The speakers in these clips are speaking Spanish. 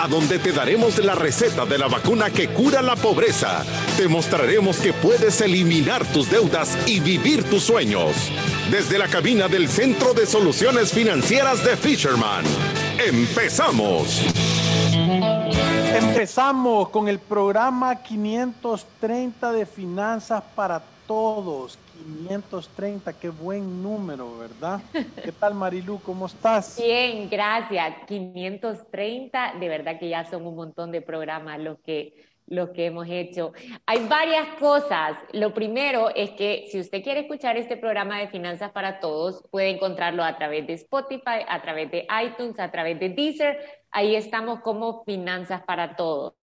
a donde te daremos la receta de la vacuna que cura la pobreza. Te mostraremos que puedes eliminar tus deudas y vivir tus sueños. Desde la cabina del Centro de Soluciones Financieras de Fisherman. ¡Empezamos! Empezamos con el programa 530 de Finanzas para Todos. 530, qué buen número, ¿verdad? ¿Qué tal Marilu? ¿Cómo estás? Bien, gracias. 530, de verdad que ya son un montón de programas los que, lo que hemos hecho. Hay varias cosas. Lo primero es que si usted quiere escuchar este programa de Finanzas para Todos, puede encontrarlo a través de Spotify, a través de iTunes, a través de Deezer. Ahí estamos como Finanzas para Todos.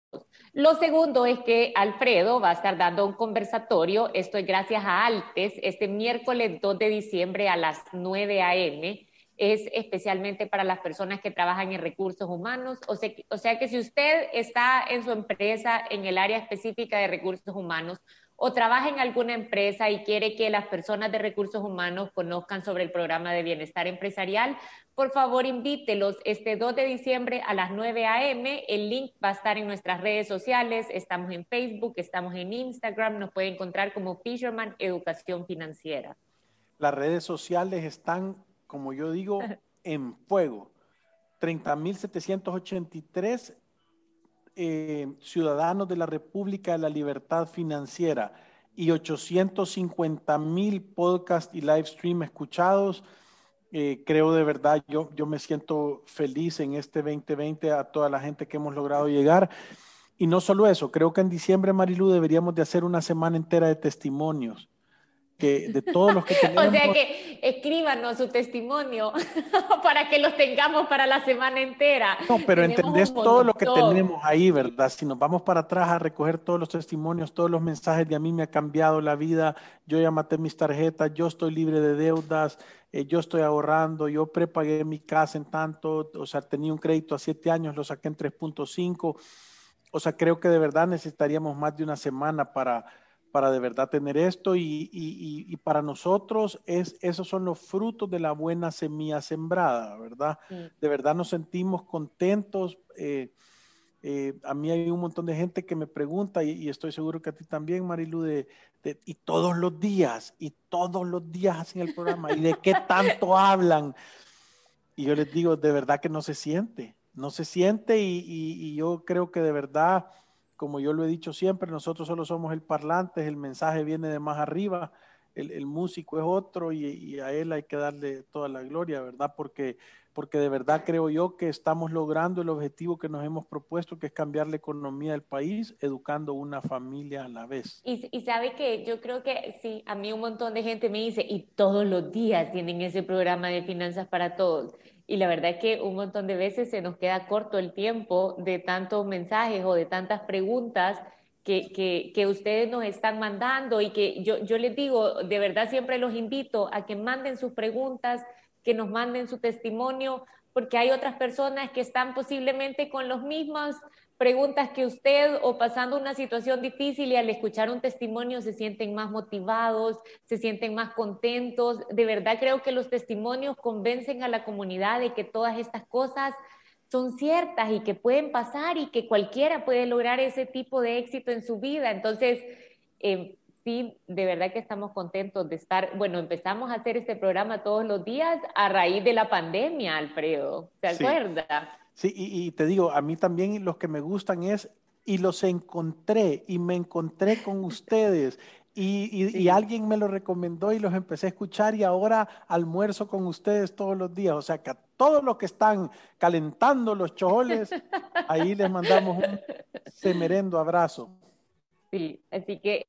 Lo segundo es que Alfredo va a estar dando un conversatorio, esto es gracias a Altes, este miércoles 2 de diciembre a las 9 a.m. Es especialmente para las personas que trabajan en recursos humanos. O sea, o sea que si usted está en su empresa en el área específica de recursos humanos, o trabaja en alguna empresa y quiere que las personas de recursos humanos conozcan sobre el programa de bienestar empresarial, por favor invítelos este 2 de diciembre a las 9 a.m. El link va a estar en nuestras redes sociales. Estamos en Facebook, estamos en Instagram, nos puede encontrar como Fisherman Educación Financiera. Las redes sociales están, como yo digo, en fuego. 30.783 eh, ciudadanos de la República de la Libertad Financiera y 850 mil podcasts y live stream escuchados. Eh, creo de verdad, yo, yo me siento feliz en este 2020 a toda la gente que hemos logrado llegar. Y no solo eso, creo que en diciembre, Marilu, deberíamos de hacer una semana entera de testimonios que de todos los que tenemos. o sea que escríbanos su testimonio para que los tengamos para la semana entera. No, pero entendés todo lo que tenemos ahí, ¿verdad? Si nos vamos para atrás a recoger todos los testimonios, todos los mensajes de a mí me ha cambiado la vida, yo ya maté mis tarjetas, yo estoy libre de deudas, eh, yo estoy ahorrando, yo prepagué mi casa en tanto, o sea, tenía un crédito a siete años, lo saqué en 3.5. O sea, creo que de verdad necesitaríamos más de una semana para para de verdad tener esto y, y, y, para nosotros es, esos son los frutos de la buena semilla sembrada, ¿verdad? De verdad nos sentimos contentos. Eh, eh, a mí hay un montón de gente que me pregunta y, estoy seguro que a ti también, Marilu, de, y todos los días, y todos los días hacen el programa, y de qué tanto hablan. Y yo les digo, de verdad que no se siente, no se siente y yo creo que de verdad como yo lo he dicho siempre, nosotros solo somos el parlante, el mensaje viene de más arriba, el, músico es otro y, a él hay que darle toda la gloria, ¿verdad? Porque, porque de verdad creo yo que estamos logrando el objetivo que nos hemos propuesto, que es cambiar la economía del país, educando una familia a la vez. Y, y sabe que yo creo que sí, a mí un montón de gente me dice, y todos los días tienen ese programa de finanzas para todos. Y la verdad es que un montón de veces se nos queda corto el tiempo de tantos mensajes o de tantas preguntas que, que, ustedes nos están mandando y que yo, yo les digo, de verdad siempre los invito a que manden sus preguntas, que nos manden su testimonio, porque hay otras personas que están posiblemente con los mismos preguntas que usted o pasando una situación difícil y al escuchar un testimonio se sienten más motivados, se sienten más contentos. De verdad creo que los testimonios convencen a la comunidad de que todas estas cosas son ciertas y que pueden pasar y que cualquiera puede lograr ese tipo de éxito en su vida. Entonces, eh, sí, de verdad que estamos contentos de estar, bueno, empezamos a hacer este programa todos los días a raíz de la pandemia, Alfredo, ¿se acuerda? Sí, y, te digo, a mí también los que me gustan es, y los encontré, y me encontré con ustedes, Y, alguien me lo recomendó y los empecé a escuchar y ahora almuerzo con ustedes todos los días. O sea que a todos los que están calentando los chojoles, ahí les mandamos un semerendo abrazo. Sí, así que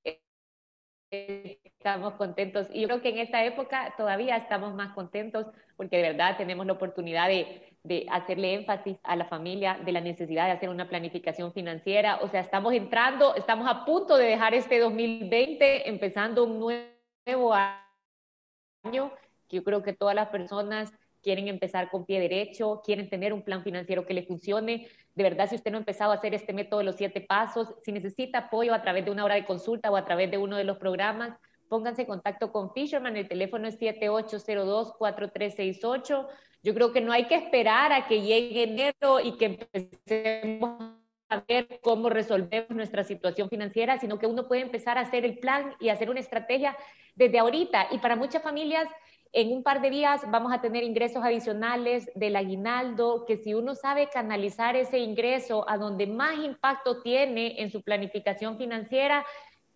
estamos contentos. Y yo creo que en esta época todavía estamos más contentos porque de verdad tenemos la oportunidad de, de, hacerle énfasis a la familia de la necesidad de hacer una planificación financiera. O sea, estamos entrando, estamos a punto de dejar este 2020, empezando un nuevo año, que yo creo que todas las personas quieren empezar con pie derecho, quieren tener un plan financiero que le funcione. De verdad, si usted no ha empezado a hacer este método de los siete pasos, si necesita apoyo a través de una hora de consulta o a través de uno de los programas, pónganse en contacto con Fisherman. El teléfono es 7802-4368. Yo creo que no hay que esperar a que llegue enero y que empecemos a ver cómo resolvemos nuestra situación financiera, sino que uno puede empezar a hacer el plan y hacer una estrategia desde ahorita. Y para muchas familias en un par de días vamos a tener ingresos adicionales del aguinaldo, que si uno sabe canalizar ese ingreso a donde más impacto tiene en su planificación financiera,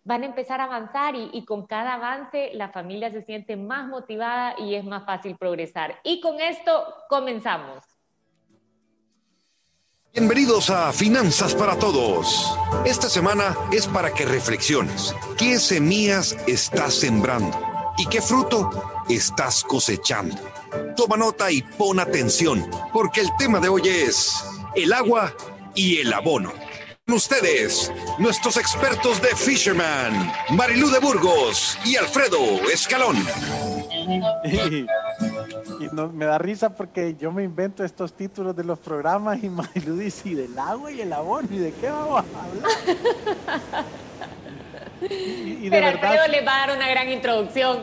van a empezar a avanzar y, con cada avance la familia se siente más motivada y es más fácil progresar. Y con esto comenzamos. Bienvenidos a Finanzas para Todos. Esta semana es para que reflexiones. ¿Qué semillas estás sembrando? ¿Y qué fruto estás cosechando? Toma nota y pon atención, porque el tema de hoy es el agua y el abono. Con ustedes, nuestros expertos de Fisherman, Marilú de Burgos y Alfredo Escalón. Y, me da risa porque yo me invento estos títulos de los programas y Marilú dice, ¿y del agua y el abono? ¿Y de qué vamos a hablar? Y, de verdad, le va a dar una gran introducción.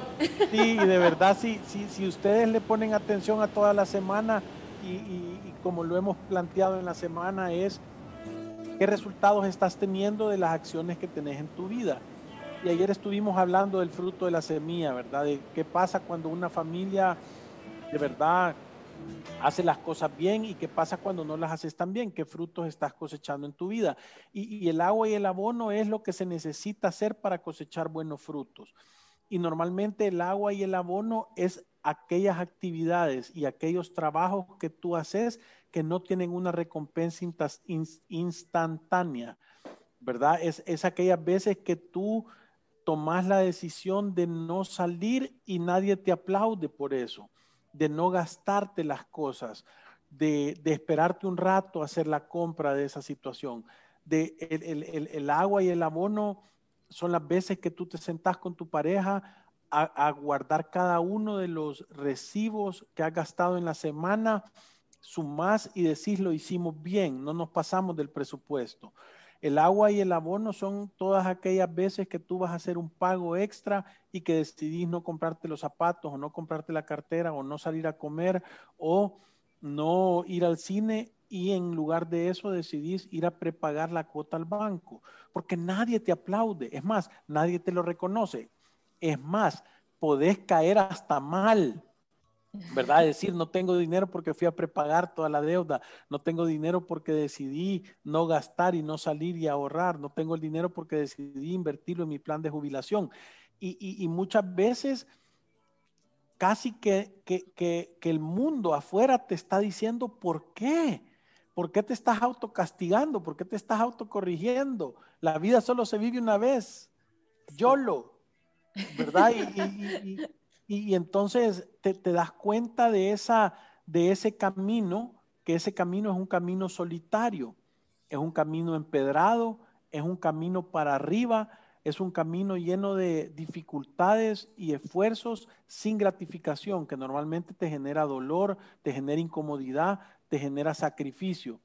Sí, y de verdad, si, si ustedes le ponen atención a toda la semana y, como lo hemos planteado en la semana es qué resultados estás teniendo de las acciones que tenés en tu vida. Y ayer estuvimos hablando del fruto de la semilla, ¿verdad? De qué pasa cuando una familia de verdad hace las cosas bien y qué pasa cuando no las haces tan bien, qué frutos estás cosechando en tu vida. Y, el agua y el abono es lo que se necesita hacer para cosechar buenos frutos. Y normalmente el agua y el abono es aquellas actividades y aquellos trabajos que tú haces que no tienen una recompensa instantánea, ¿verdad? Es, es aquellas veces que tú tomas la decisión de no salir y nadie te aplaude por eso de no gastarte las cosas, de, esperarte un rato a hacer la compra de esa situación. De el, agua y el abono son las veces que tú te sentás con tu pareja a, guardar cada uno de los recibos que has gastado en la semana, sumás y decís lo hicimos bien, no nos pasamos del presupuesto. El agua y el abono son todas aquellas veces que tú vas a hacer un pago extra y que decidís no comprarte los zapatos o no comprarte la cartera o no salir a comer o no ir al cine y en lugar de eso decidís ir a prepagar la cuota al banco, porque nadie te aplaude, es más, nadie te lo reconoce, es más, podés caer hasta mal ¿verdad? Decir, no tengo dinero porque fui a prepagar toda la deuda, no tengo dinero porque decidí no gastar y no salir y ahorrar, no tengo el dinero porque decidí invertirlo en mi plan de jubilación. Y, muchas veces casi que, que, el mundo afuera te está diciendo, ¿por qué? ¿Por qué te estás autocastigando? ¿Por qué te estás autocorrigiendo? La vida solo se vive una vez. YOLO, ¿verdad? y, y, entonces te, das cuenta de, esa, de ese camino, que ese camino es un camino solitario, es un camino empedrado, es un camino para arriba, es un camino lleno de dificultades y esfuerzos sin gratificación, que normalmente te genera dolor, te genera incomodidad, te genera sacrificio.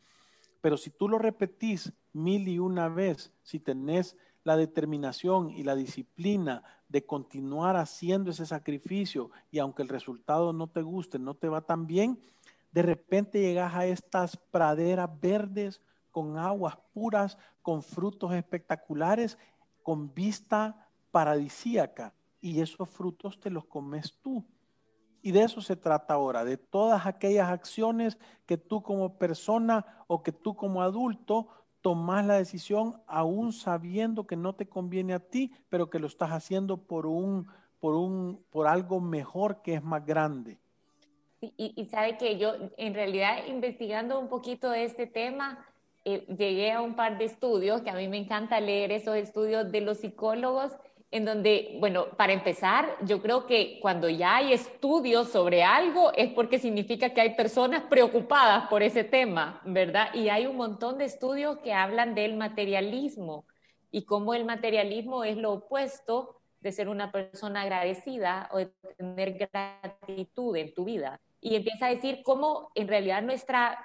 Pero si tú lo repetís mil y una vez, si tenés la determinación y la disciplina de continuar haciendo ese sacrificio y aunque el resultado no te guste, no te va tan bien, de repente llegas a estas praderas verdes con aguas puras, con frutos espectaculares, con vista paradisíaca y esos frutos te los comes tú. Y de eso se trata ahora, de todas aquellas acciones que tú como persona o que tú como adulto tomas la decisión aún sabiendo que no te conviene a ti, pero que lo estás haciendo por un, por un, por algo mejor que es más grande. Y, y sabe que yo, en realidad, investigando un poquito de este tema, eh, llegué a un par de estudios, que a mí me encanta leer esos estudios de los psicólogos, en donde, bueno, para empezar, yo creo que cuando ya hay estudios sobre algo es porque significa que hay personas preocupadas por ese tema, ¿verdad? Y hay un montón de estudios que hablan del materialismo y cómo el materialismo es lo opuesto de ser una persona agradecida o de tener gratitud en tu vida. Y empieza a decir cómo en realidad nuestra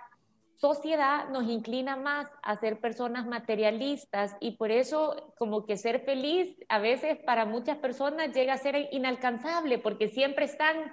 sociedad nos inclina más a ser personas materialistas y por eso como que ser feliz a veces para muchas personas llega a ser inalcanzable porque siempre están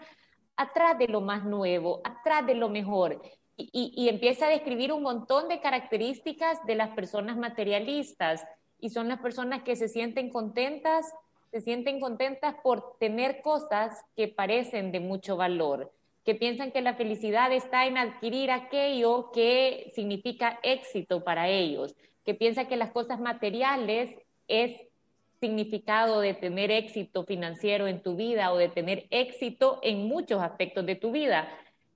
atrás de lo más nuevo, atrás de lo mejor. Y, empieza a describir un montón de características de las personas materialistas y son las personas que se sienten contentas, se sienten contentas por tener cosas que parecen de mucho valor que piensan que la felicidad está en adquirir aquello que significa éxito para ellos, que piensan que las cosas materiales es significado de tener éxito financiero en tu vida o de tener éxito en muchos aspectos de tu vida.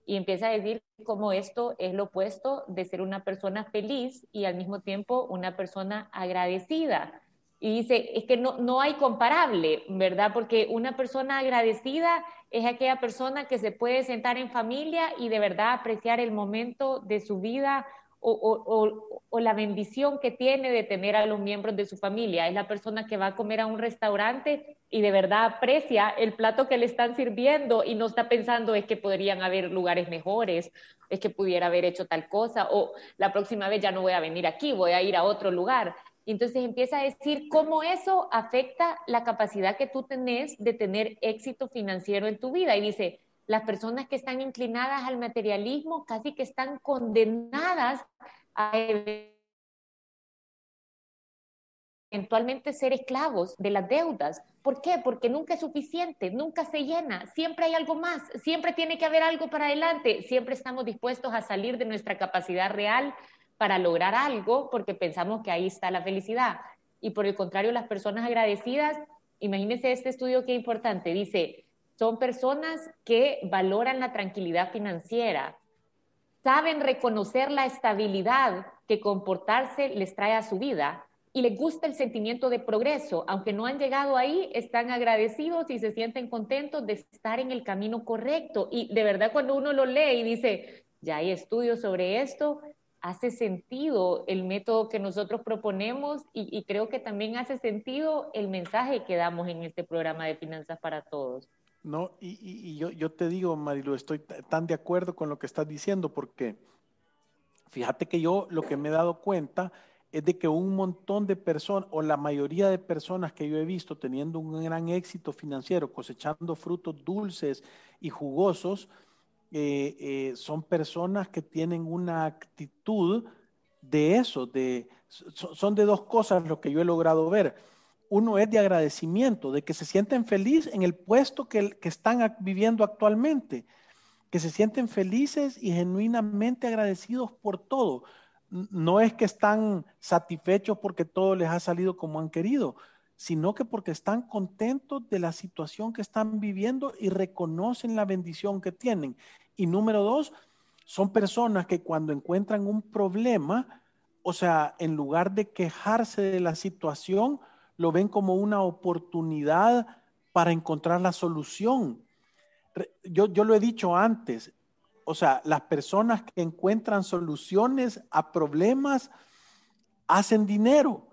Y empieza a decir cómo esto es lo opuesto de ser una persona feliz y al mismo tiempo una persona agradecida. Y dice, es que no, no hay comparable, ¿verdad? Porque una persona agradecida es aquella persona que se puede sentar en familia y de verdad apreciar el momento de su vida o, la bendición que tiene de tener a los miembros de su familia. Es la persona que va a comer a un restaurante y de verdad aprecia el plato que le están sirviendo y no está pensando es que podrían haber lugares mejores, es que pudiera haber hecho tal cosa o la próxima vez ya no voy a venir aquí, voy a ir a otro lugar. Entonces empieza a decir cómo eso afecta la capacidad que tú tenés de tener éxito financiero en tu vida. Y dice, las personas que están inclinadas al materialismo casi que están condenadas a eventualmente ser esclavos de las deudas. ¿Por qué? Porque nunca es suficiente, nunca se llena, siempre hay algo más, siempre tiene que haber algo para adelante, siempre estamos dispuestos a salir de nuestra capacidad real para lograr algo porque pensamos que ahí está la felicidad. Y por el contrario, las personas agradecidas, imagínense este estudio que importante, dice, son personas que valoran la tranquilidad financiera, saben reconocer la estabilidad que comportarse les trae a su vida y les gusta el sentimiento de progreso. Aunque no han llegado ahí, están agradecidos y se sienten contentos de estar en el camino correcto. Y de verdad cuando uno lo lee y dice, ya hay estudios sobre esto, hace sentido el método que nosotros proponemos y, creo que también hace sentido el mensaje que damos en este programa de Finanzas para Todos. No, y, yo, te digo, Marilu, estoy tan de acuerdo con lo que estás diciendo porque fíjate que yo lo que me he dado cuenta es de que un montón de personas, o la mayoría de personas que yo he visto teniendo un gran éxito financiero, cosechando frutos dulces y jugosos, eh, eh, son personas que tienen una actitud de eso, de, son de dos cosas lo que yo he logrado ver. Uno es de agradecimiento, de que se sienten felices en el puesto que, que están viviendo actualmente, que se sienten felices y genuinamente agradecidos por todo. No es que están satisfechos porque todo les ha salido como han querido, sino que porque están contentos de la situación que están viviendo y reconocen la bendición que tienen. Y número dos, son personas que cuando encuentran un problema, o sea, en lugar de quejarse de la situación, lo ven como una oportunidad para encontrar la solución. Yo, yo lo he dicho antes, o sea, las personas que encuentran soluciones a problemas hacen dinero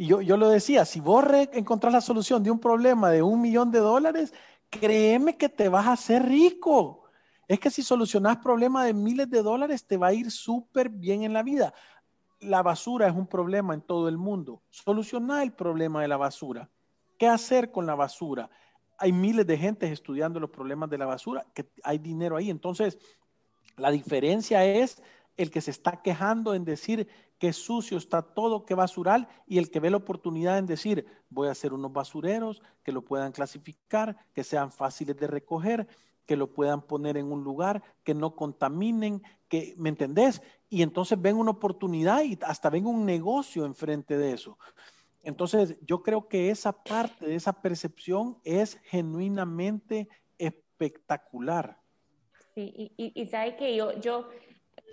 y yo, yo lo decía, si vos encontrás la solución de un problema de un millón de dólares, créeme que te vas a hacer rico. Es que si solucionás problemas de miles de dólares, te va a ir súper bien en la vida. La basura es un problema en todo el mundo. Solucioná el problema de la basura. ¿Qué hacer con la basura? Hay miles de gente estudiando los problemas de la basura, que hay dinero ahí. Entonces, la diferencia es el que se está quejando en decir que sucio está todo, que basural, y el que ve la oportunidad en decir, voy a hacer unos basureros que lo puedan clasificar, que sean fáciles de recoger, que lo puedan poner en un lugar, que no contaminen, que, ¿me entendés? Y entonces ven una oportunidad y hasta ven un negocio enfrente de eso. Entonces, yo creo que esa parte de esa percepción es genuinamente espectacular. Sí, y, sabe que yo,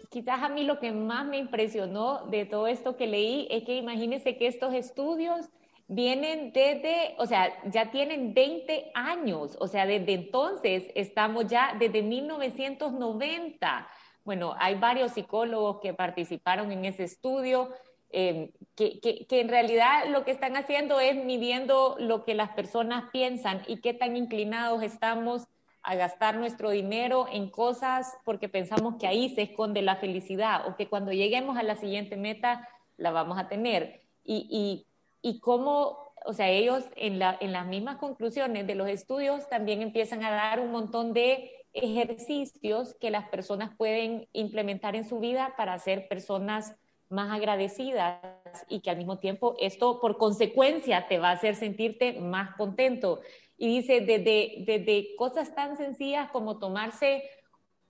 quizás a mí lo que más me impresionó de todo esto que leí es que imagínense que estos estudios vienen desde, o sea, ya tienen 20 años, o sea, desde entonces estamos ya desde 1990. Bueno, hay varios psicólogos que participaron en ese estudio, eh, que, que, que, en realidad lo que están haciendo es midiendo lo que las personas piensan y qué tan inclinados estamos a gastar nuestro dinero en cosas porque pensamos que ahí se esconde la felicidad o que cuando lleguemos a la siguiente meta la vamos a tener. Y, y, y cómo, o sea, ellos en, la, en las mismas conclusiones de los estudios también empiezan a dar un montón de ejercicios que las personas pueden implementar en su vida para ser personas más agradecidas y que al mismo tiempo esto por consecuencia te va a hacer sentirte más contento. Y dice, desde, desde cosas tan sencillas como tomarse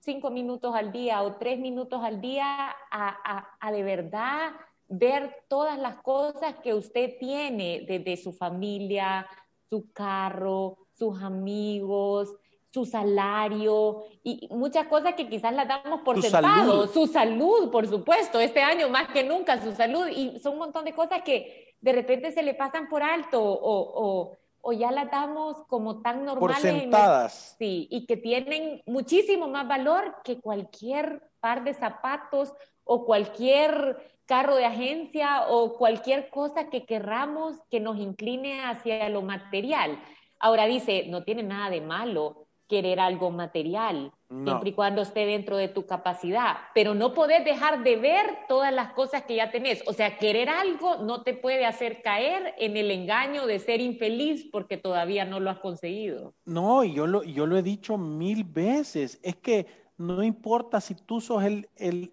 cinco minutos al día o tres minutos al día a, a, a de verdad ver todas las cosas que usted tiene desde su familia, su carro, sus amigos, su salario y muchas cosas que quizás las damos por sentado, su salud, por supuesto, este año más que nunca su salud y son un montón de cosas que de repente se le pasan por alto o, o, ya las damos como tan normales. Por sentadas. sí, y que tienen muchísimo más valor que cualquier par de zapatos o cualquier carro de agencia o cualquier cosa que querramos que nos incline hacia lo material. Ahora dice, no tiene nada de malo querer algo material, siempre y cuando esté dentro de tu capacidad, pero no podés dejar de ver todas las cosas que ya tenés. O sea, querer algo no te puede hacer caer en el engaño de ser infeliz porque todavía no lo has conseguido. No, y yo lo, yo lo he dicho mil veces, es que no importa si tú sos el, el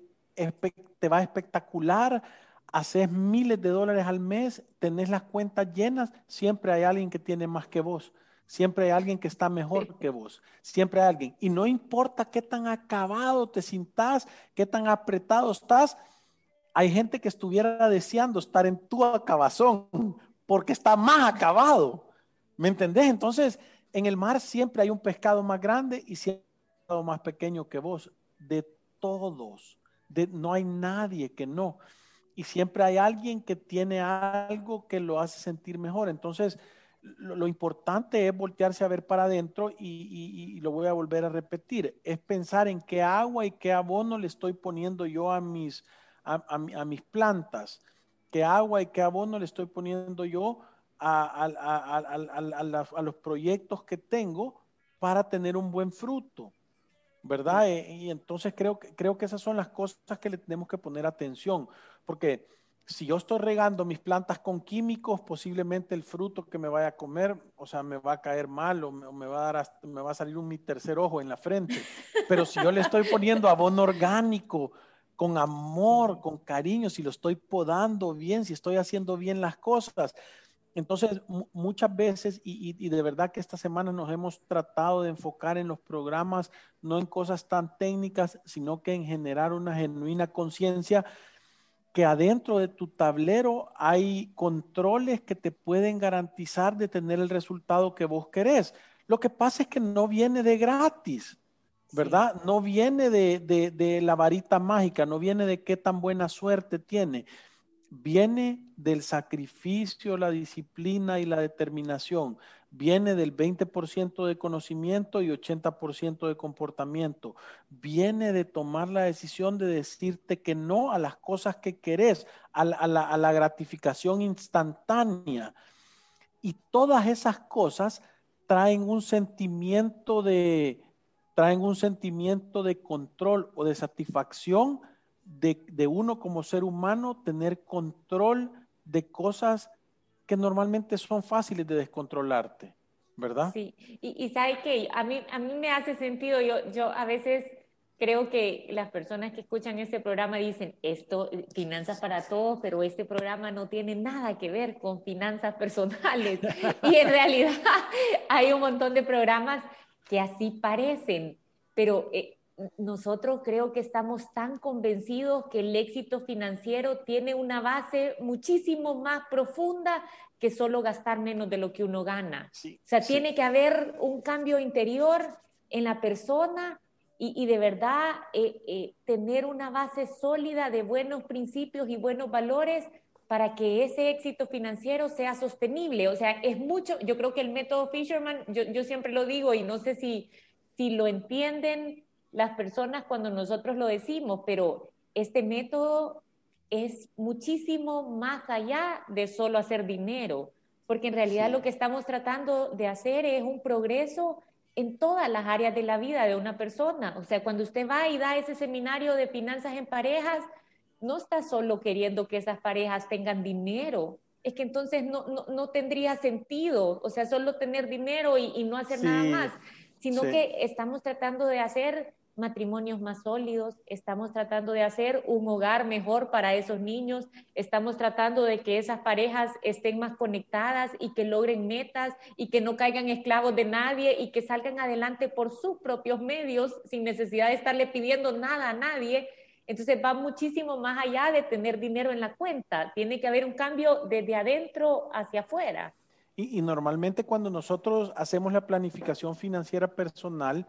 te va espectacular, haces miles de dólares al mes, tenés las cuentas llenas, siempre hay alguien que tiene más que vos. Siempre hay alguien que está mejor que vos. Siempre hay alguien. Y no importa qué tan acabado te sintas, qué tan apretado estás, hay gente que estuviera deseando estar en tu acabazón porque está más acabado. ¿Me entendés? Entonces, en el mar siempre hay un pescado más grande y siempre un pescado más pequeño que vos. De todos. De, no hay nadie que no. Y siempre hay alguien que tiene algo que lo hace sentir mejor. Entonces, lo, importante es voltearse a ver para adentro y, lo voy a volver a repetir, es pensar en qué agua y qué abono le estoy poniendo yo a mis, a, mis plantas, qué agua y qué abono le estoy poniendo yo a, a, los proyectos que tengo para tener un buen fruto, ¿verdad? Eh, y entonces creo, creo que esas son las cosas que le tenemos que poner atención, porque si yo estoy regando mis plantas con químicos, posiblemente el fruto que me vaya a comer, o sea, me va a caer mal o me, va a dar me va a salir un mi tercer ojo en la frente. Pero si yo le estoy poniendo abono orgánico, con amor, con cariño, si lo estoy podando bien, si estoy haciendo bien las cosas. Entonces, muchas veces, y, y de verdad que esta semana nos hemos tratado de enfocar en los programas, no en cosas tan técnicas, sino que en generar una genuina conciencia que adentro de tu tablero hay controles que te pueden garantizar de tener el resultado que vos querés. Lo que pasa es que no viene de gratis, ¿verdad? No viene de, de, la varita mágica, no viene de qué tan buena suerte tiene. Viene del sacrificio, la disciplina y la determinación viene del 20% de conocimiento y 80% de comportamiento. Viene de tomar la decisión de decirte que no a las cosas que querés, a la, gratificación instantánea. Y todas esas cosas traen un sentimiento de, traen un sentimiento de control o de satisfacción de, de uno como ser humano, tener control de cosas que normalmente son fáciles de descontrolarte, ¿verdad? Sí, y, y sabe que a mí, a mí me hace sentido, yo, yo a veces creo que las personas que escuchan este programa dicen, esto, finanzas para todos, pero este programa no tiene nada que ver con finanzas personales. y en realidad hay un montón de programas que así parecen, pero eh, nosotros creo que estamos tan convencidos que el éxito financiero tiene una base muchísimo más profunda que solo gastar menos de lo que uno gana. o sea, tiene que haber un cambio interior en la persona y, de verdad eh, eh, tener una base sólida de buenos principios y buenos valores para que ese éxito financiero sea sostenible. O sea, es mucho, yo creo que el método Fisherman, yo, yo siempre lo digo y no sé si, si lo entienden las personas cuando nosotros lo decimos, pero este método es muchísimo más allá de solo hacer dinero, porque en realidad lo que estamos tratando de hacer es un progreso en todas las áreas de la vida de una persona. O sea, cuando usted va y da ese seminario de finanzas en parejas, no está solo queriendo que esas parejas tengan dinero, es que entonces no, no, tendría sentido, o sea, solo tener dinero y, no hacer nada más, sino que estamos tratando de hacer matrimonios más sólidos, estamos tratando de hacer un hogar mejor para esos niños, estamos tratando de que esas parejas estén más conectadas y que logren metas y que no caigan esclavos de nadie y que salgan adelante por sus propios medios sin necesidad de estarle pidiendo nada a nadie. Entonces va muchísimo más allá de tener dinero en la cuenta, tiene que haber un cambio desde adentro hacia afuera. Y, y normalmente cuando nosotros hacemos la planificación financiera personal,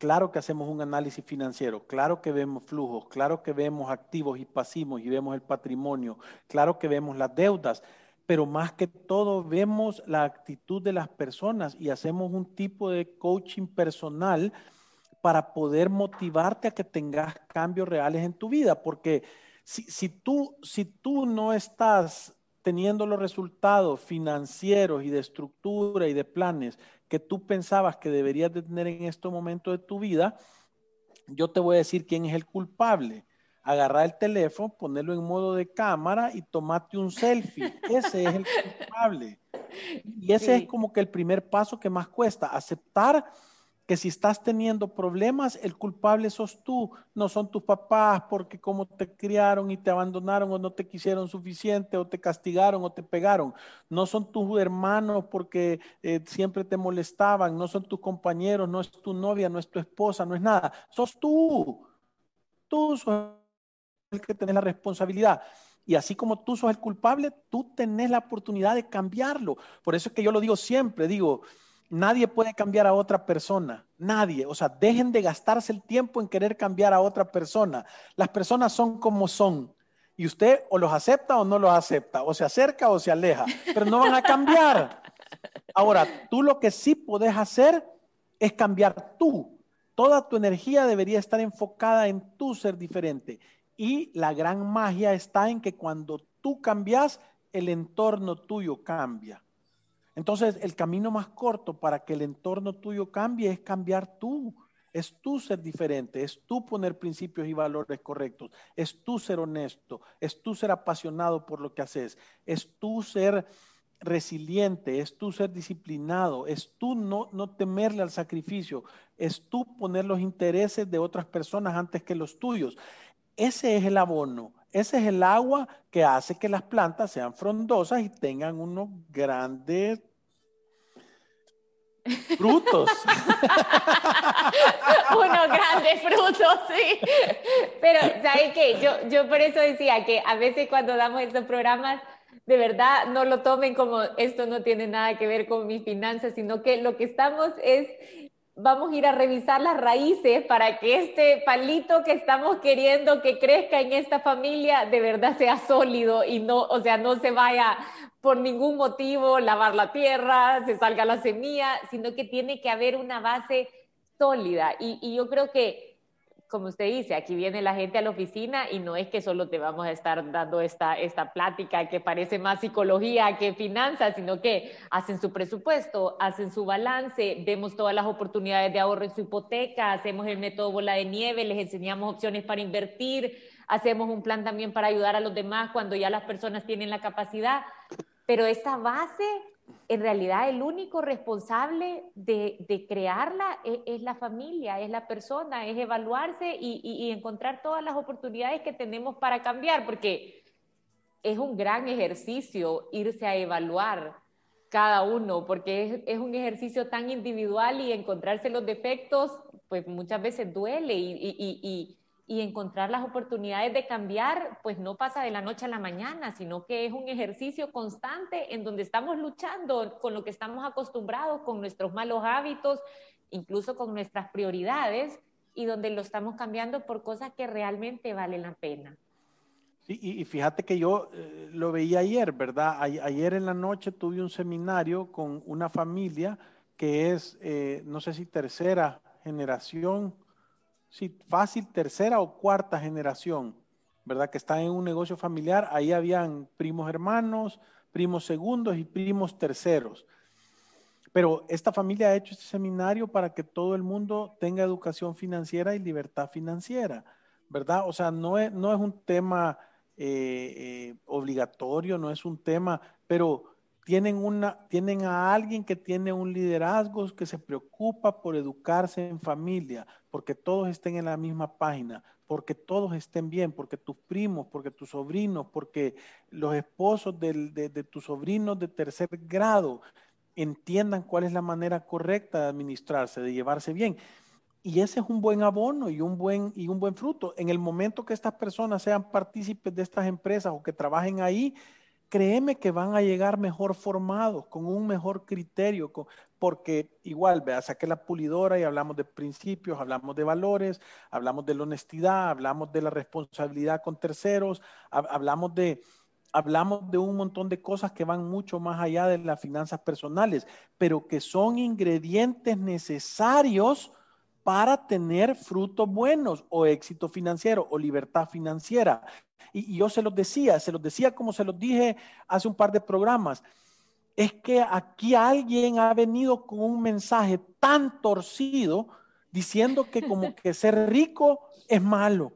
Claro que hacemos un análisis financiero, claro que vemos flujos, claro que vemos activos y pasivos y vemos el patrimonio, claro que vemos las deudas, pero más que todo vemos la actitud de las personas y hacemos un tipo de coaching personal para poder motivarte a que tengas cambios reales en tu vida, porque si, tú, si tú no estás teniendo los resultados financieros y de estructura y de planes que tú pensabas que deberías de tener en este momento de tu vida, yo te voy a decir quién es el culpable. Agarrar el teléfono, ponerlo en modo de cámara y tomarte un selfie. Ese es el culpable. Y ese es como que el primer paso que más cuesta, aceptar que si estás teniendo problemas, el culpable sos tú, no son tus papás porque como te criaron y te abandonaron o no te quisieron suficiente o te castigaron o te pegaron, no son tus hermanos porque eh, siempre te molestaban, no son tus compañeros, no es tu novia, no es tu esposa, no es nada, sos tú, tú sos el que tenés la responsabilidad. Y así como tú sos el culpable, tú tenés la oportunidad de cambiarlo. Por eso es que yo lo digo siempre, digo, Nadie puede cambiar a otra persona, nadie. O sea, dejen de gastarse el tiempo en querer cambiar a otra persona. Las personas son como son. Y usted o los acepta o no los acepta, o se acerca o se aleja, pero no van a cambiar. Ahora, tú lo que sí puedes hacer es cambiar tú. Toda tu energía debería estar enfocada en tú ser diferente. Y la gran magia está en que cuando tú cambias, el entorno tuyo cambia. Entonces, el camino más corto para que el entorno tuyo cambie es cambiar tú. Es tú ser diferente, es tú poner principios y valores correctos, es tú ser honesto, es tú ser apasionado por lo que haces, es tú ser resiliente, es tú ser disciplinado, es tú no, no temerle al sacrificio, es tú poner los intereses de otras personas antes que los tuyos. Ese es el abono, ese es el agua que hace que las plantas sean frondosas y tengan unos grandes frutos. unos grandes frutos, sí. Pero, ¿sabes qué? Yo, yo por eso decía que a veces cuando damos estos programas, de verdad no lo tomen como esto no tiene nada que ver con mis finanzas, sino que lo que estamos es vamos a ir a revisar las raíces para que este palito que estamos queriendo que crezca en esta familia de verdad sea sólido y no, o sea, no se vaya por ningún motivo lavar la tierra, se salga la semilla, sino que tiene que haber una base sólida. Y, y yo creo que como usted dice, aquí viene la gente a la oficina y no es que solo te vamos a estar dando esta, esta plática que parece más psicología que finanzas, sino que hacen su presupuesto, hacen su balance, vemos todas las oportunidades de ahorro en su hipoteca, hacemos el método bola de nieve, les enseñamos opciones para invertir, hacemos un plan también para ayudar a los demás cuando ya las personas tienen la capacidad. Pero esta base en realidad el único responsable de, crearla es, la familia, es la persona, es evaluarse y, encontrar todas las oportunidades que tenemos para cambiar, porque es un gran ejercicio irse a evaluar cada uno, porque es, un ejercicio tan individual y encontrarse los defectos, pues muchas veces duele y, y, encontrar las oportunidades de cambiar, pues no pasa de la noche a la mañana, sino que es un ejercicio constante en donde estamos luchando con lo que estamos acostumbrados, con nuestros malos hábitos, incluso con nuestras prioridades y donde lo estamos cambiando por cosas que realmente valen la pena. Y, fíjate que yo eh, lo veía ayer, ¿verdad? ayer en la noche tuve un seminario con una familia que es, eh, no sé si tercera generación, sí, fácil tercera o cuarta generación, ¿verdad? Que está en un negocio familiar. Ahí habían primos hermanos, primos segundos y primos terceros. Pero esta familia ha hecho este seminario para que todo el mundo tenga educación financiera y libertad financiera, ¿verdad? O sea, no es, no es un tema eh, eh, obligatorio, no es un tema, pero tienen, una, tienen a alguien que tiene un liderazgo que se preocupa por educarse en familia, porque todos estén en la misma página, porque todos estén bien, porque tus primos, porque tus sobrinos, porque los esposos de, de tus sobrinos de tercer grado entiendan cuál es la manera correcta de administrarse, de llevarse bien. Y ese es un buen abono y un buen, y un buen fruto. En el momento que estas personas sean partícipes de estas empresas o que trabajen ahí, créeme que van a llegar mejor formados, con un mejor criterio, porque igual, vea, saqué la pulidora y hablamos de principios, hablamos de valores, hablamos de la honestidad, hablamos de la responsabilidad con terceros, hablamos de, hablamos de un montón de cosas que van mucho más allá de las finanzas personales, pero que son ingredientes necesarios para tener frutos buenos o éxito financiero o libertad financiera. Y, yo se los decía, se los decía como se los dije hace un par de programas, es que aquí alguien ha venido con un mensaje tan torcido diciendo que como que ser rico es malo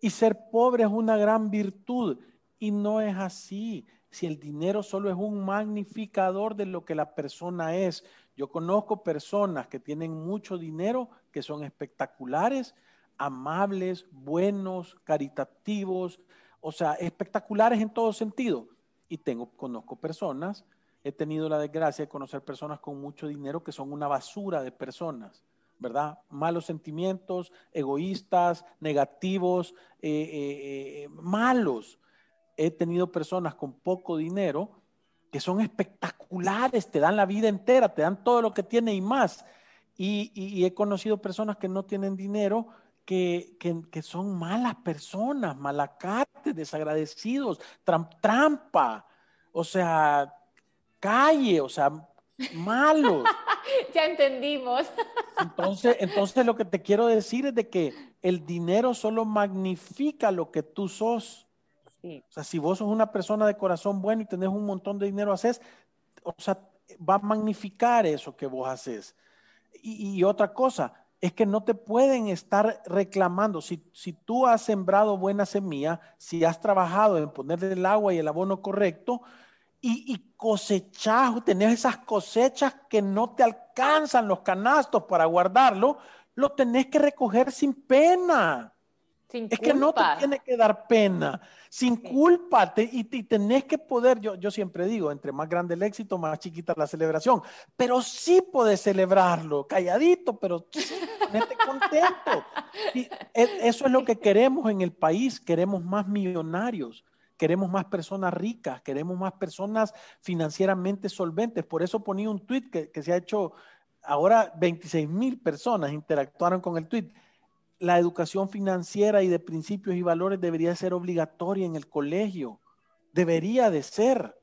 y ser pobre es una gran virtud. Y no es así. Si el dinero solo es un magnificador de lo que la persona es. Yo conozco personas que tienen mucho dinero, que son espectaculares, amables, buenos, caritativos, o sea, espectaculares en todo sentido. Y tengo, conozco personas, he tenido la desgracia de conocer personas con mucho dinero que son una basura de personas, ¿verdad? Malos sentimientos, egoístas, negativos, eh, eh, eh, malos he tenido personas con poco dinero que son espectaculares, te dan la vida entera, te dan todo lo que tiene y más. Y, he conocido personas que no tienen dinero, que, son malas personas, malacates, desagradecidos, trampa, o sea, calle, o sea, malos. ya entendimos. Entonces, entonces lo que te quiero decir es de que el dinero solo magnifica lo que tú sos. O sea, si vos sos una persona de corazón bueno y tenés un montón de dinero, haces, o sea, va a magnificar eso que vos haces. Y, otra cosa, es que no te pueden estar reclamando. Si, si tú has sembrado buena semilla, si has trabajado en ponerle el agua y el abono correcto, y, y cosechas, tenés esas cosechas que no te alcanzan los canastos para guardarlo, lo tenés que recoger sin pena es que no te tiene que dar pena, sin culpa, y, tenés que poder, yo, yo siempre digo, entre más grande el éxito, más chiquita la celebración, pero sí puedes celebrarlo, calladito, pero sí, contento. Y e, eso es lo que queremos en el país, queremos más millonarios, queremos más personas ricas, queremos más personas financieramente solventes. Por eso ponía un tweet que, que se ha hecho, ahora 26 mil personas interactuaron con el tweet la educación financiera y de principios y valores debería ser obligatoria en el colegio. Debería de ser.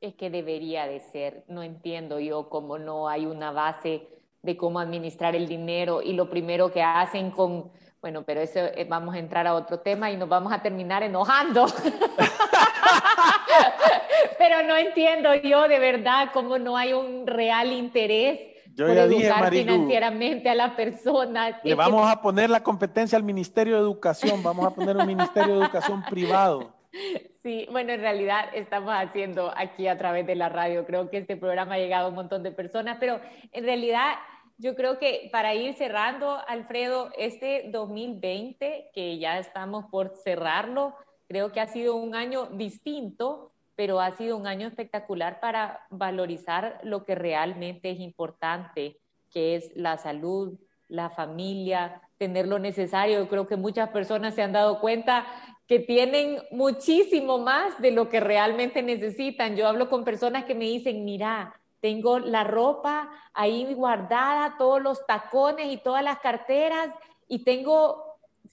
Es que debería de ser. No entiendo yo cómo no hay una base de cómo administrar el dinero y lo primero que hacen con, bueno, pero eso eh, vamos a entrar a otro tema y nos vamos a terminar enojando. pero no entiendo yo de verdad cómo no hay un real interés yo por educar financieramente a la persona. Le vamos a poner la competencia al Ministerio de Educación, vamos a poner un Ministerio de Educación privado. Sí, bueno, en realidad estamos haciendo aquí a través de la radio, creo que este programa ha llegado a un montón de personas, pero en realidad yo creo que para ir cerrando, Alfredo, este 2020, que ya estamos por cerrarlo, creo que ha sido un año distinto pero ha sido un año espectacular para valorizar lo que realmente es importante, que es la salud, la familia, tener lo necesario. Yo creo que muchas personas se han dado cuenta que tienen muchísimo más de lo que realmente necesitan. Yo hablo con personas que me dicen, mira, tengo la ropa ahí guardada, todos los tacones y todas las carteras y tengo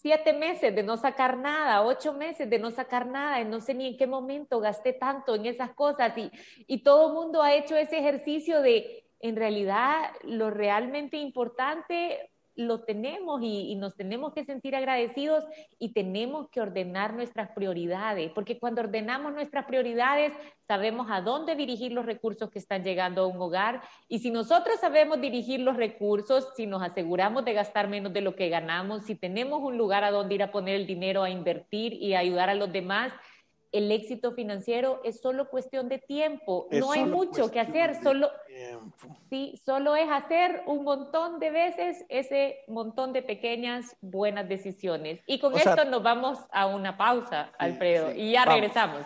siete meses de no sacar nada, ocho meses de no sacar nada, y no sé ni en qué momento gasté tanto en esas cosas y, y todo el mundo ha hecho ese ejercicio de, en realidad, lo realmente importante lo tenemos y, nos tenemos que sentir agradecidos y tenemos que ordenar nuestras prioridades, porque cuando ordenamos nuestras prioridades sabemos a dónde dirigir los recursos que están llegando a un hogar. Y si nosotros sabemos dirigir los recursos, si nos aseguramos de gastar menos de lo que ganamos, si tenemos un lugar a donde ir a poner el dinero a invertir y ayudar a los demás, el éxito financiero es solo cuestión de tiempo. no hay mucho que hacer, solo, sí, solo es hacer un montón de veces ese montón de pequeñas buenas decisiones. Y con esto nos vamos a una pausa, Alfredo, y ya regresamos.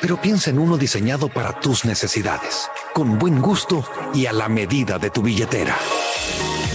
pero piensa en uno diseñado para tus necesidades con buen gusto y a la medida de tu billetera.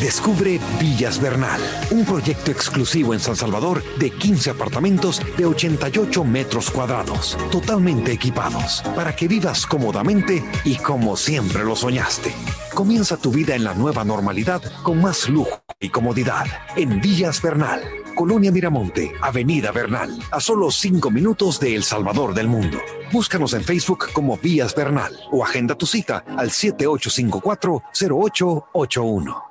Descubre Villas Bernal, un proyecto exclusivo en San Salvador de 15 apartamentos de 88 metros cuadrados, totalmente equipados, para que vivas cómodamente y como siempre lo soñaste. Comienza tu vida en la nueva normalidad con más lujo y comodidad en Villas Bernal, Colonia Miramonte, Avenida Bernal, a solo 5 minutos de El Salvador del Mundo. Búscanos en Facebook como Vías Bernal o agenda tu cita al 7854-0881.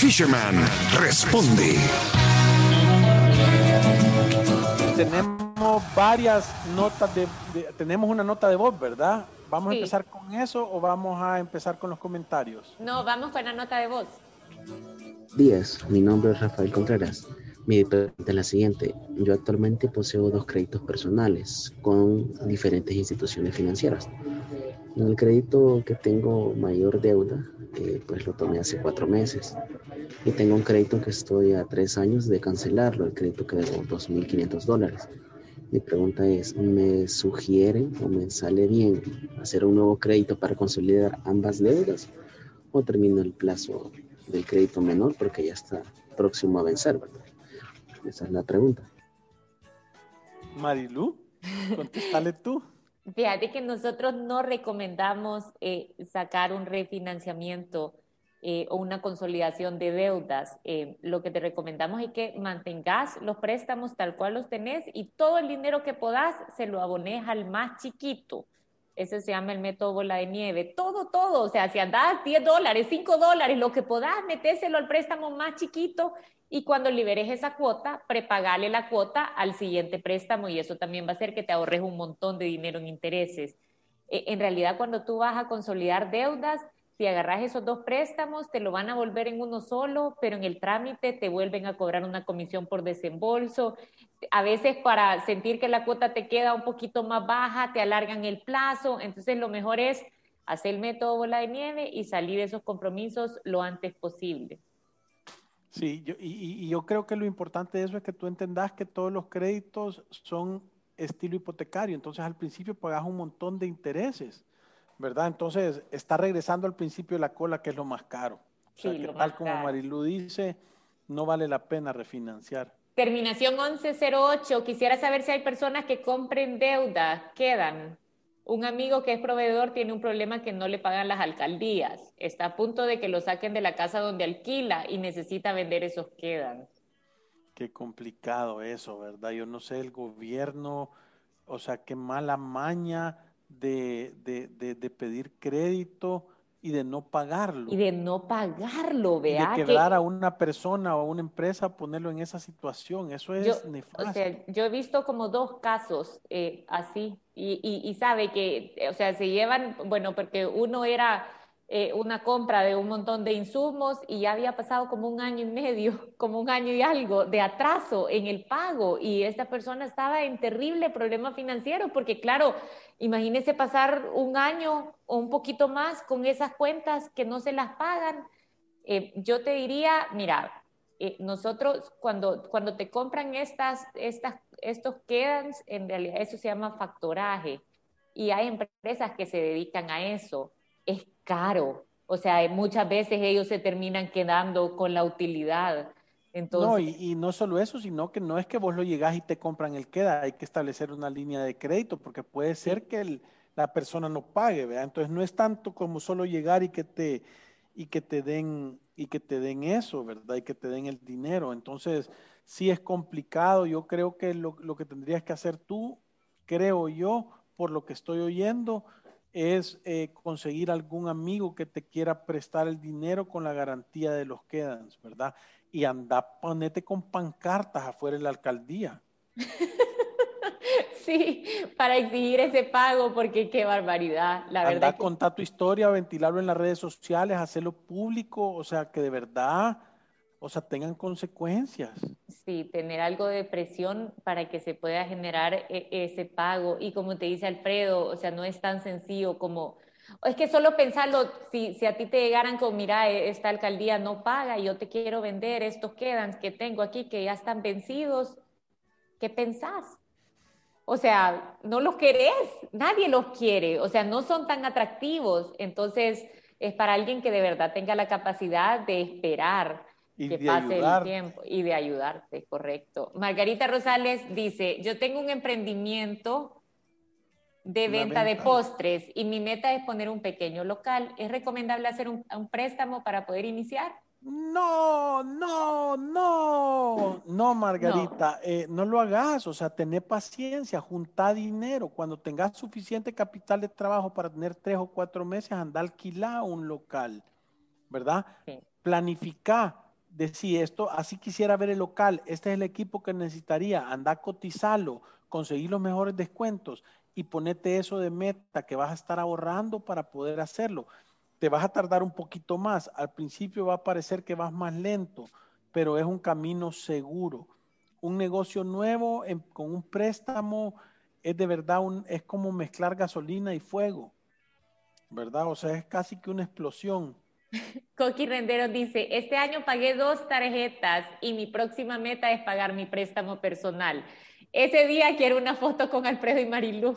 Fisherman responde. Tenemos varias notas de, tenemos una nota de voz, ¿verdad? ¿Vamos a empezar con eso o vamos a empezar con los comentarios? No, vamos con la nota de voz. Días, mi nombre es Rafael Contreras. Mi pregunta es la siguiente. Yo actualmente poseo dos créditos personales con diferentes instituciones financieras. En el crédito que tengo mayor deuda, eh, pues lo tomé hace cuatro meses. Y tengo un crédito que estoy a tres años de cancelarlo, el crédito que debo 2.500 dólares. Mi pregunta es, ¿me sugieren o me sale bien hacer un nuevo crédito para consolidar ambas deudas? ¿O termino el plazo del crédito menor porque ya está próximo a vencer, ¿verdad? Esa es la pregunta. Marilu, contéstale tú. Fíjate que nosotros no recomendamos eh, sacar un refinanciamiento eh, o una consolidación de deudas. Eh, lo que te recomendamos es que mantengas los préstamos tal cual los tenés y todo el dinero que podás se lo abones al más chiquito Ese se llama el método bola de nieve. Todo, todo. O sea, si andas 10 dólares, 5 dólares, lo que podás, metéselo al préstamo más chiquito y cuando liberes esa cuota, prepagale la cuota al siguiente préstamo y eso también va a hacer que te ahorres un montón de dinero en intereses. E, en realidad, cuando tú vas a consolidar deudas, si agarras esos dos préstamos, te lo van a volver en uno solo, pero en el trámite te vuelven a cobrar una comisión por desembolso. A veces para sentir que la cuota te queda un poquito más baja, te alargan el plazo. Entonces, lo mejor es hacer el método bola de nieve y salir de esos compromisos lo antes posible. Sí, yo, y, yo creo que lo importante de eso es que tú entendas que todos los créditos son estilo hipotecario, entonces al principio pagas un montón de intereses, ¿verdad? Entonces está regresando al principio de la cola, que es lo más caro. Sí, que tal como Marilu dice, no vale la pena refinanciar. Terminación 1108, quisiera saber si hay personas que compren deuda, quedan. Un amigo que es proveedor tiene un problema que no le pagan las alcaldías. Está a punto de que lo saquen de la casa donde alquila y necesita vender esos quedan. Qué complicado eso, ¿verdad? Yo no sé, el gobierno, o sea, qué mala maña de, de pedir crédito y de no pagarlo. Y de no pagarlo, vea. de quebrar a una persona o a una empresa, ponerlo en esa situación, eso es yo, nefasto. O sea, yo he visto como dos casos eh, así, y, sabe que, o sea, se llevan, bueno, porque uno era eh, una compra de un montón de insumos y ya había pasado como un año y medio, como un año y algo de atraso en el pago y esta persona estaba en terrible problema financiero porque claro, imagínese pasar un año o un poquito más con esas cuentas que no se las pagan. Eh, yo te diría, mira, eh, nosotros cuando, cuando te compran estas, estas, estos quedan, en realidad eso se llama factoraje y hay empresas que se dedican a eso es caro. O sea, muchas veces ellos se terminan quedando con la utilidad. Entonces... No, y, no solo eso, sino que no es que vos lo llegás y te compran el queda, hay que establecer una línea de crédito, porque puede ser que la persona no pague, ¿verdad? Entonces no es tanto como solo llegar y que te, y que te den y que te den eso, ¿verdad? Y que te den el dinero. Entonces, sí es complicado. Yo creo que lo, lo que tendrías que hacer tú, creo yo, por lo que estoy oyendo, es eh, conseguir algún amigo que te quiera prestar el dinero con la garantía de los quedans, ¿verdad? Y anda, ponete con pancartas afuera de la alcaldía. sí, para exigir ese pago, porque qué barbaridad, la anda, verdad. Contar tu historia, ventilarlo en las redes sociales, hacerlo público, o sea, que de verdad o sea, tengan consecuencias. Sí, tener algo de presión para que se pueda generar e, ese pago. Y como te dice Alfredo, o sea, no es tan sencillo como, es que solo pensarlo, si, si a ti te llegaran con, mira, e, esta alcaldía no paga yo te quiero vender estos quedan que tengo aquí que ya están vencidos, ¿qué pensás? O sea, no los querés, nadie los quiere, o sea, no son tan atractivos. Entonces, es para alguien que de verdad tenga la capacidad de esperar y que de pase ayudar. el tiempo y de ayudarte, correcto. Margarita Rosales dice, yo tengo un emprendimiento de venta de postres y mi meta es poner un pequeño local. ¿Es recomendable hacer un, un préstamo para poder iniciar? No, no, no, no, Margarita, eh, no lo hagas, o sea, tener paciencia, junta dinero. Cuando tengas suficiente capital de trabajo para tener tres o cuatro meses, anda a alquilar un local, ¿verdad? Sí. Planifica, decir esto, así quisiera ver el local, este es el equipo que necesitaría, anda a cotizarlo, conseguir los mejores descuentos y ponete eso de meta que vas a estar ahorrando para poder hacerlo te vas a tardar un poquito más. Al principio va a parecer que vas más lento, pero es un camino seguro. Un negocio nuevo con un préstamo es de verdad un, es como mezclar gasolina y fuego, ¿verdad? O sea, es casi que una explosión. Coqui Rendero dice, este año pagué dos tarjetas y mi próxima meta es pagar mi préstamo personal. Ese día quiero una foto con Alfredo y Marilú.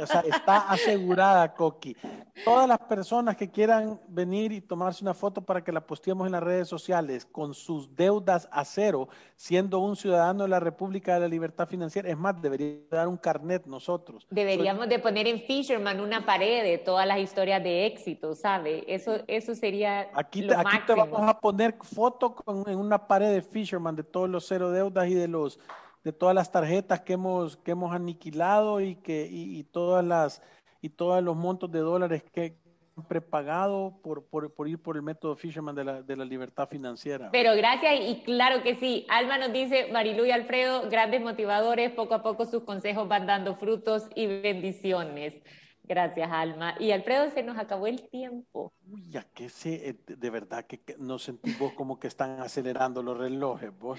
O sea, está asegurada, Coqui. Todas las personas que quieran venir y tomarse una foto para que la posteemos en las redes sociales con sus deudas a cero, siendo un ciudadano de la República de la Libertad Financiera, es más, debería dar un carnet nosotros. Deberíamos de poner en Fisherman una pared de todas las historias de éxito, ¿sabe? Eso, eso sería Aquí, lo te, aquí te máximo. vamos a poner foto con- en una pared de Fisherman de todos los cero deudas y de los de todas las tarjetas que hemos, que hemos aniquilado y que y, y todas las y todos los montos de dólares que han prepagado por, por, por ir por el método Fisherman de la, de la libertad financiera. Pero gracias y claro que sí. Alma nos dice, Marilu y Alfredo, grandes motivadores, poco a poco sus consejos van dando frutos y bendiciones. Gracias, Alma. Y Alfredo, se nos acabó el tiempo. Uy, ya que sé, eh, de verdad que, que nos sentimos como que están acelerando los relojes, vos.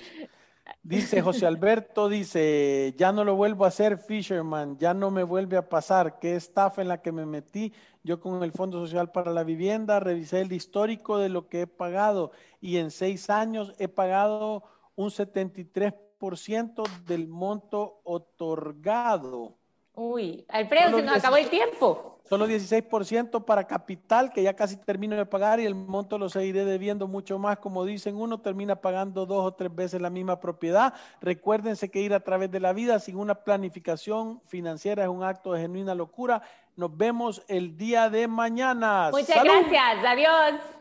Dice José Alberto, dice, ya no lo vuelvo a hacer, Fisherman, ya no me vuelve a pasar, qué estafa en la que me metí. Yo con el Fondo Social para la Vivienda revisé el histórico de lo que he pagado y en seis años he pagado un 73% del monto otorgado. Uy, Alfredo, se nos acabó el tiempo. Solo 16% para capital, que ya casi termino de pagar y el monto lo seguiré debiendo mucho más. Como dicen, uno termina pagando dos o tres veces la misma propiedad. Recuérdense que ir a través de la vida sin una planificación financiera es un acto de genuina locura. Nos vemos el día de mañana. Muchas gracias. Adiós.